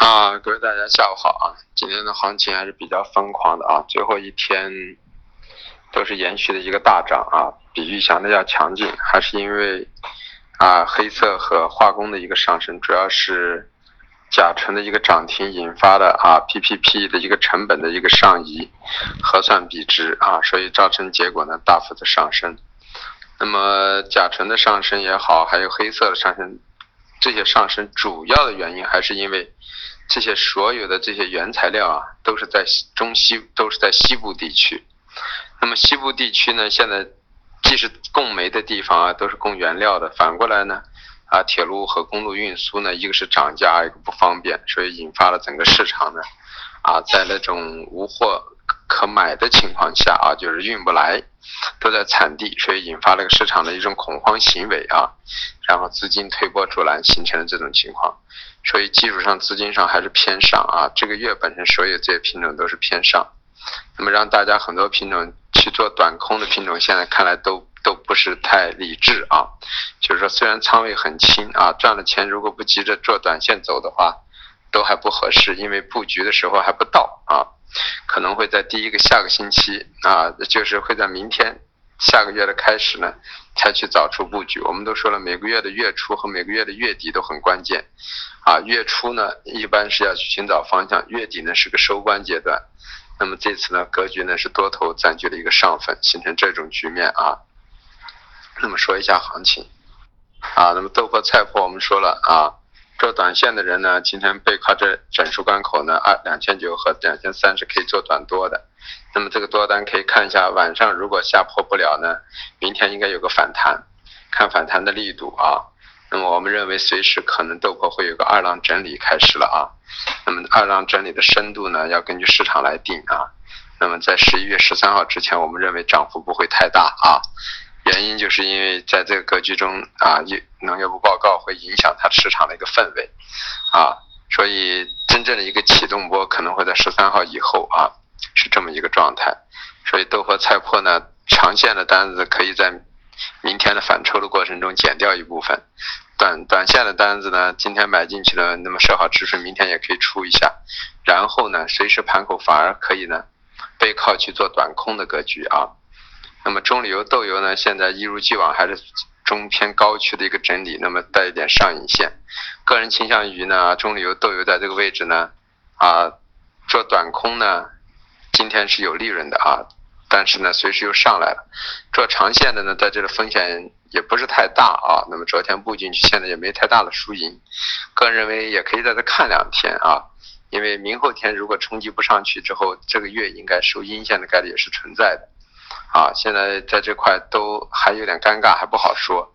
啊，各位大家下午好啊！今天的行情还是比较疯狂的啊，最后一天都是延续的一个大涨啊，比预想的要强劲，还是因为啊黑色和化工的一个上升，主要是甲醇的一个涨停引发的啊 PPP 的一个成本的一个上移，核算比值啊，所以造成结果呢大幅的上升。那么甲醇的上升也好，还有黑色的上升。这些上升主要的原因还是因为这些所有的这些原材料啊，都是在中西都是在西部地区。那么西部地区呢，现在既是供煤的地方啊，都是供原料的。反过来呢，啊，铁路和公路运输呢，一个是涨价，一个不方便，所以引发了整个市场呢，啊，在那种无货可买的情况下啊，就是运不来。都在产地，所以引发了个市场的一种恐慌行为啊，然后资金推波助澜，形成了这种情况。所以基础上资金上还是偏上啊。这个月本身所有这些品种都是偏上，那么让大家很多品种去做短空的品种，现在看来都都不是太理智啊。就是说，虽然仓位很轻啊，赚了钱如果不急着做短线走的话，都还不合适，因为布局的时候还不到啊。可能会在第一个下个星期啊，就是会在明天下个月的开始呢，才去找出布局。我们都说了，每个月的月初和每个月的月底都很关键啊。月初呢，一般是要去寻找方向；月底呢，是个收官阶段。那么这次呢，格局呢是多头占据了一个上风，形成这种局面啊。那么说一下行情啊，那么豆粕菜粕我们说了啊。做短线的人呢，今天背靠这整数关口呢，二两千九和两千三是可以做短多的。那么这个多单可以看一下，晚上如果下破不了呢，明天应该有个反弹，看反弹的力度啊。那么我们认为随时可能豆粕会有个二浪整理开始了啊。那么二浪整理的深度呢，要根据市场来定啊。那么在十一月十三号之前，我们认为涨幅不会太大啊。原因就是因为在这个格局中啊，农业部报告会影响它市场的一个氛围，啊，所以真正的一个启动波可能会在十三号以后啊，是这么一个状态。所以豆粕菜粕呢，长线的单子可以在明天的反抽的过程中减掉一部分，短短线的单子呢，今天买进去了，那么设好止损，明天也可以出一下，然后呢，随时盘口反而可以呢，背靠去做短空的格局啊。那么中榈油豆油呢，现在一如既往还是中偏高区的一个整理，那么带一点上影线。个人倾向于呢，中榈油豆油在这个位置呢，啊，做短空呢，今天是有利润的啊，但是呢，随时又上来了。做长线的呢，在这个风险也不是太大啊。那么昨天布进去，现在也没太大的输赢。个人认为也可以在这看两天啊，因为明后天如果冲击不上去之后，这个月应该收阴线的概率也是存在的。啊，现在在这块都还有点尴尬，还不好说。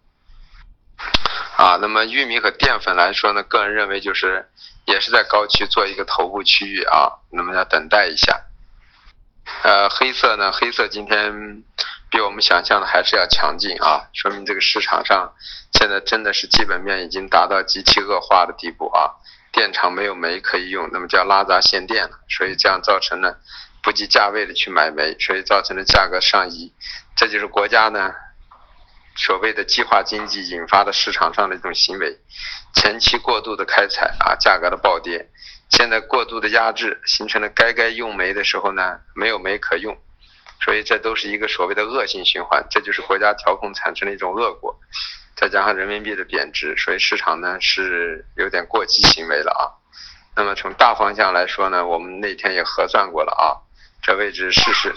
啊，那么玉米和淀粉来说呢，个人认为就是也是在高区做一个头部区域啊，那么要等待一下。呃，黑色呢，黑色今天比我们想象的还是要强劲啊，说明这个市场上现在真的是基本面已经达到极其恶化的地步啊，电厂没有煤可以用，那么就要拉闸限电了，所以这样造成了。不计价位的去买煤，所以造成了价格上移，这就是国家呢所谓的计划经济引发的市场上的一种行为。前期过度的开采啊，价格的暴跌，现在过度的压制，形成了该该用煤的时候呢没有煤可用，所以这都是一个所谓的恶性循环，这就是国家调控产生的一种恶果。再加上人民币的贬值，所以市场呢是有点过激行为了啊。那么从大方向来说呢，我们那天也核算过了啊。这位置试试。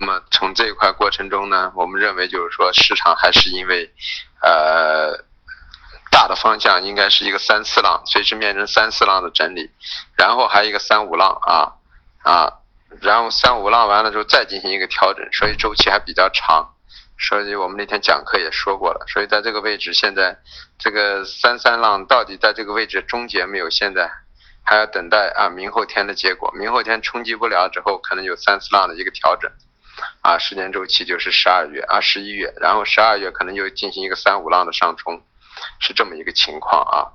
那么从这一块过程中呢，我们认为就是说市场还是因为，呃，大的方向应该是一个三四浪，随时面临三四浪的整理，然后还有一个三五浪啊啊，然后三五浪完了之后再进行一个调整，所以周期还比较长。所以我们那天讲课也说过了，所以在这个位置现在这个三三浪到底在这个位置终结没有？现在。还要等待啊，明后天的结果。明后天冲击不了之后，可能有三四浪的一个调整，啊，时间周期就是十二月啊，十一月，然后十二月可能又进行一个三五浪的上冲，是这么一个情况啊。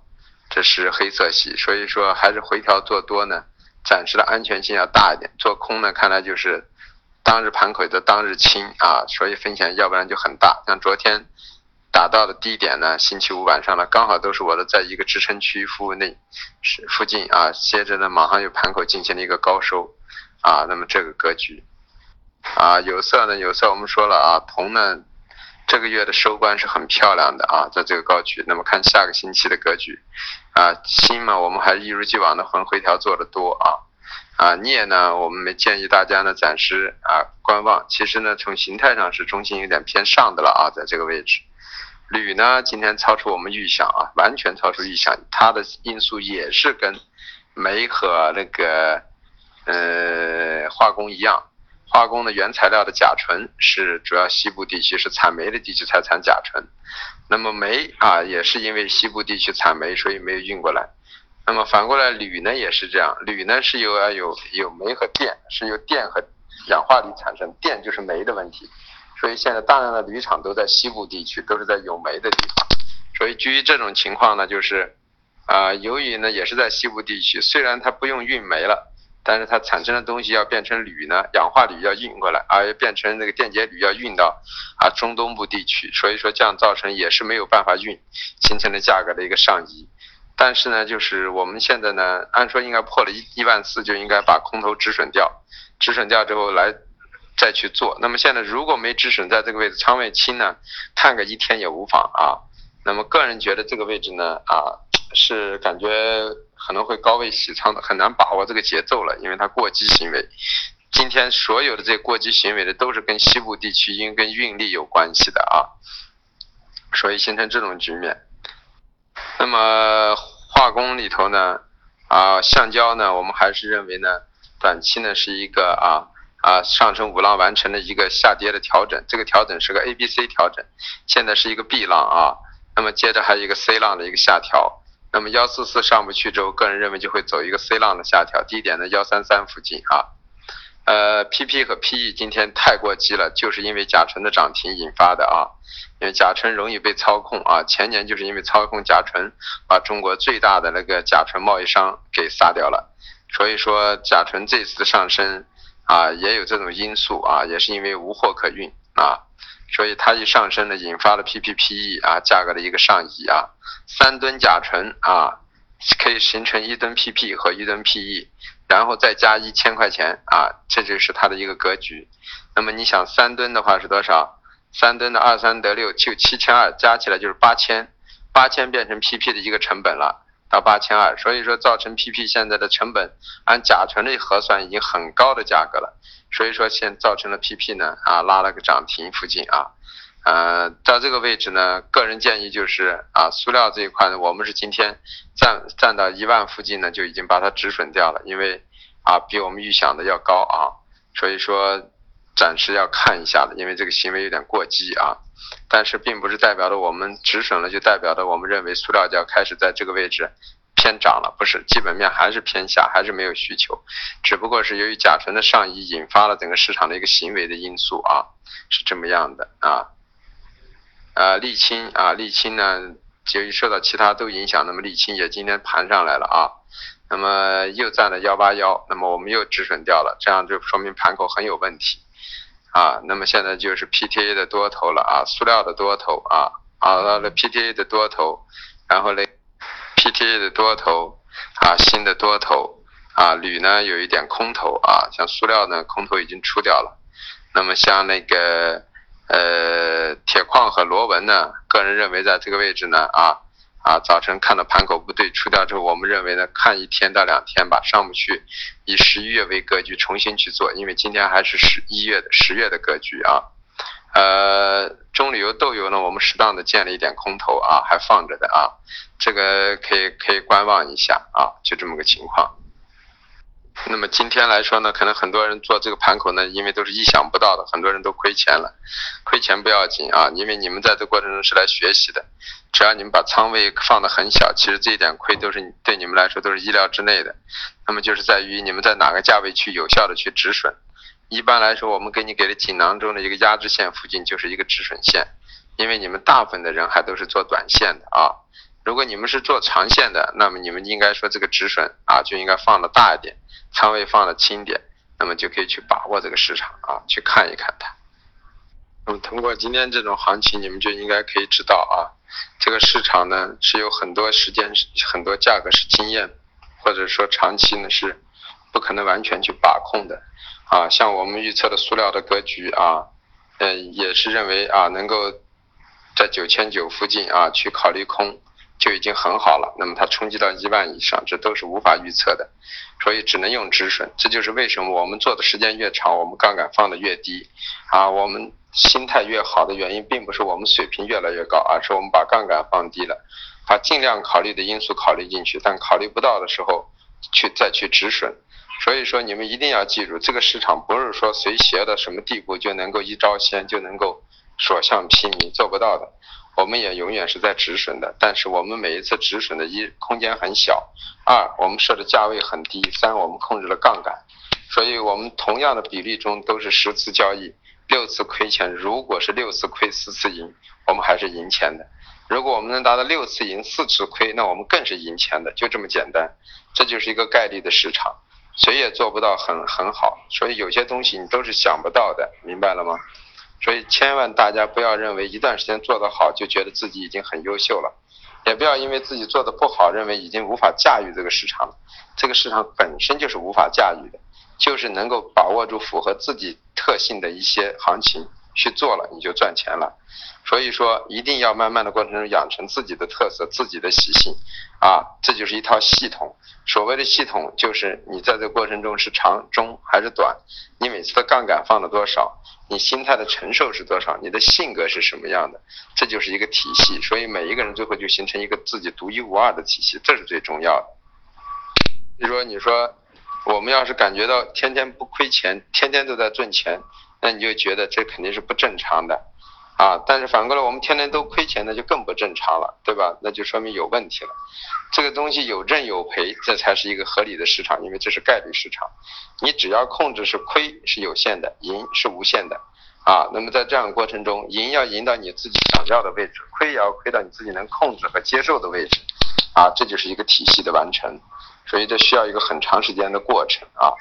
这是黑色系，所以说还是回调做多呢，暂时的安全性要大一点。做空呢，看来就是当日盘口的当日清啊，所以风险要不然就很大。像昨天。打到的低点呢，星期五晚上呢，刚好都是我的在一个支撑区附内是附近啊，接着呢马上又盘口进行了一个高收啊，那么这个格局啊，有色呢有色我们说了啊，铜呢这个月的收官是很漂亮的啊，在这个高区，那么看下个星期的格局啊，锌嘛我们还一如既往的横回调做的多啊。啊，镍呢，我们没建议大家呢暂时啊观望。其实呢，从形态上是中心有点偏上的了啊，在这个位置。铝呢，今天超出我们预想啊，完全超出预想。它的因素也是跟煤和那个呃化工一样，化工的原材料的甲醇是主要西部地区是产煤的地区才产甲醇，那么煤啊也是因为西部地区产煤，所以没有运过来。那么反过来，铝呢也是这样，铝呢是由啊有有煤和电，是由电和氧化铝产生，电就是煤的问题，所以现在大量的铝厂都在西部地区，都是在有煤的地方，所以基于这种情况呢，就是啊，由于呢也是在西部地区，虽然它不用运煤了，但是它产生的东西要变成铝呢，氧化铝要运过来，而变成那个电解铝要运到啊中东部地区，所以说这样造成也是没有办法运，形成了价格的一个上移。但是呢，就是我们现在呢，按说应该破了一一万四就应该把空头止损掉，止损掉之后来再去做。那么现在如果没止损，在这个位置仓位轻呢，看个一天也无妨啊。那么个人觉得这个位置呢，啊，是感觉可能会高位洗仓的，很难把握这个节奏了，因为它过激行为。今天所有的这过激行为的都是跟西部地区因跟运力有关系的啊，所以形成这种局面。那么化工里头呢，啊，橡胶呢，我们还是认为呢，短期呢是一个啊啊上升五浪完成的一个下跌的调整，这个调整是个 A B C 调整，现在是一个 B 浪啊，那么接着还有一个 C 浪的一个下调，那么幺四四上不去之后，个人认为就会走一个 C 浪的下调，低点呢幺三三附近啊，呃，P P 和 P E 今天太过激了，就是因为甲醇的涨停引发的啊。因为甲醇容易被操控啊，前年就是因为操控甲醇，把中国最大的那个甲醇贸易商给杀掉了。所以说甲醇这次上升啊，也有这种因素啊，也是因为无货可运啊，所以它一上升呢，引发了 PPPE 啊价格的一个上移啊。三吨甲醇啊，可以形成一吨 PP 和一吨 PE，然后再加一千块钱啊，这就是它的一个格局。那么你想三吨的话是多少？三吨的二三得六，就七千二，加起来就是八千，八千变成 PP 的一个成本了，到八千二，所以说造成 PP 现在的成本按甲醇的核算已经很高的价格了，所以说现造成了 PP 呢啊拉了个涨停附近啊，呃到这个位置呢，个人建议就是啊塑料这一块呢，我们是今天站站到一万附近呢就已经把它止损掉了，因为啊比我们预想的要高啊，所以说。暂时要看一下的，因为这个行为有点过激啊，但是并不是代表着我们止损了，就代表着我们认为塑料胶开始在这个位置偏涨了，不是，基本面还是偏下，还是没有需求，只不过是由于甲醇的上移引发了整个市场的一个行为的因素啊，是这么样的啊，呃，沥青啊，沥青呢，由于受到其他都影响，那么沥青也今天盘上来了啊。那么又占了幺八幺，那么我们又止损掉了，这样就说明盘口很有问题。啊，那么现在就是 PTA 的多头了啊，塑料的多头啊，啊，到了 PTA 的多头，然后呢，PTA 的多头啊，新的多头啊，铝呢有一点空头啊，像塑料呢空头已经出掉了，那么像那个呃铁矿和螺纹呢，个人认为在这个位置呢啊。啊，早晨看到盘口不对，出掉之后，我们认为呢，看一天到两天吧，上不去，以十一月为格局重新去做，因为今天还是十一月的十月的格局啊。呃，中铝油、豆油呢，我们适当的建了一点空头啊，还放着的啊，这个可以可以观望一下啊，就这么个情况。那么今天来说呢，可能很多人做这个盘口呢，因为都是意想不到的，很多人都亏钱了。亏钱不要紧啊，因为你们在这过程中是来学习的。只要你们把仓位放得很小，其实这一点亏都是对你们来说都是意料之内的。那么就是在于你们在哪个价位去有效的去止损。一般来说，我们给你给的锦囊中的一个压制线附近就是一个止损线，因为你们大部分的人还都是做短线的啊。如果你们是做长线的，那么你们应该说这个止损啊就应该放的大一点，仓位放的轻点，那么就可以去把握这个市场啊，去看一看它。那么通过今天这种行情，你们就应该可以知道啊，这个市场呢是有很多时间、很多价格是经验，或者说长期呢是不可能完全去把控的啊。像我们预测的塑料的格局啊，嗯，也是认为啊能够在九千九附近啊去考虑空。就已经很好了。那么它冲击到一万以上，这都是无法预测的，所以只能用止损。这就是为什么我们做的时间越长，我们杠杆放的越低，啊，我们心态越好的原因，并不是我们水平越来越高，而是我们把杠杆放低了，把尽量考虑的因素考虑进去，但考虑不到的时候，去再去止损。所以说，你们一定要记住，这个市场不是说随邪到什么地步就能够一招鲜，就能够所向披靡，做不到的。我们也永远是在止损的，但是我们每一次止损的一空间很小，二我们设的价位很低，三我们控制了杠杆，所以我们同样的比例中都是十次交易，六次亏钱，如果是六次亏四次赢，我们还是赢钱的。如果我们能达到六次赢四次亏，那我们更是赢钱的，就这么简单。这就是一个概率的市场，谁也做不到很很好，所以有些东西你都是想不到的，明白了吗？所以千万大家不要认为一段时间做得好就觉得自己已经很优秀了，也不要因为自己做的不好认为已经无法驾驭这个市场了。这个市场本身就是无法驾驭的，就是能够把握住符合自己特性的一些行情去做了，你就赚钱了。所以说一定要慢慢的过程中养成自己的特色、自己的习性，啊，这就是一套系统。所谓的系统就是你在这过程中是长、中还是短，你每次的杠杆放了多少。你心态的承受是多少？你的性格是什么样的？这就是一个体系，所以每一个人最后就形成一个自己独一无二的体系，这是最重要的。比如说，你说我们要是感觉到天天不亏钱，天天都在赚钱，那你就觉得这肯定是不正常的。啊，但是反过来，我们天天都亏钱，那就更不正常了，对吧？那就说明有问题了。这个东西有挣有赔，这才是一个合理的市场，因为这是概率市场。你只要控制是亏是有限的，赢是无限的。啊，那么在这样的过程中，赢要赢到你自己想要的位置，亏也要亏到你自己能控制和接受的位置。啊，这就是一个体系的完成。所以这需要一个很长时间的过程啊。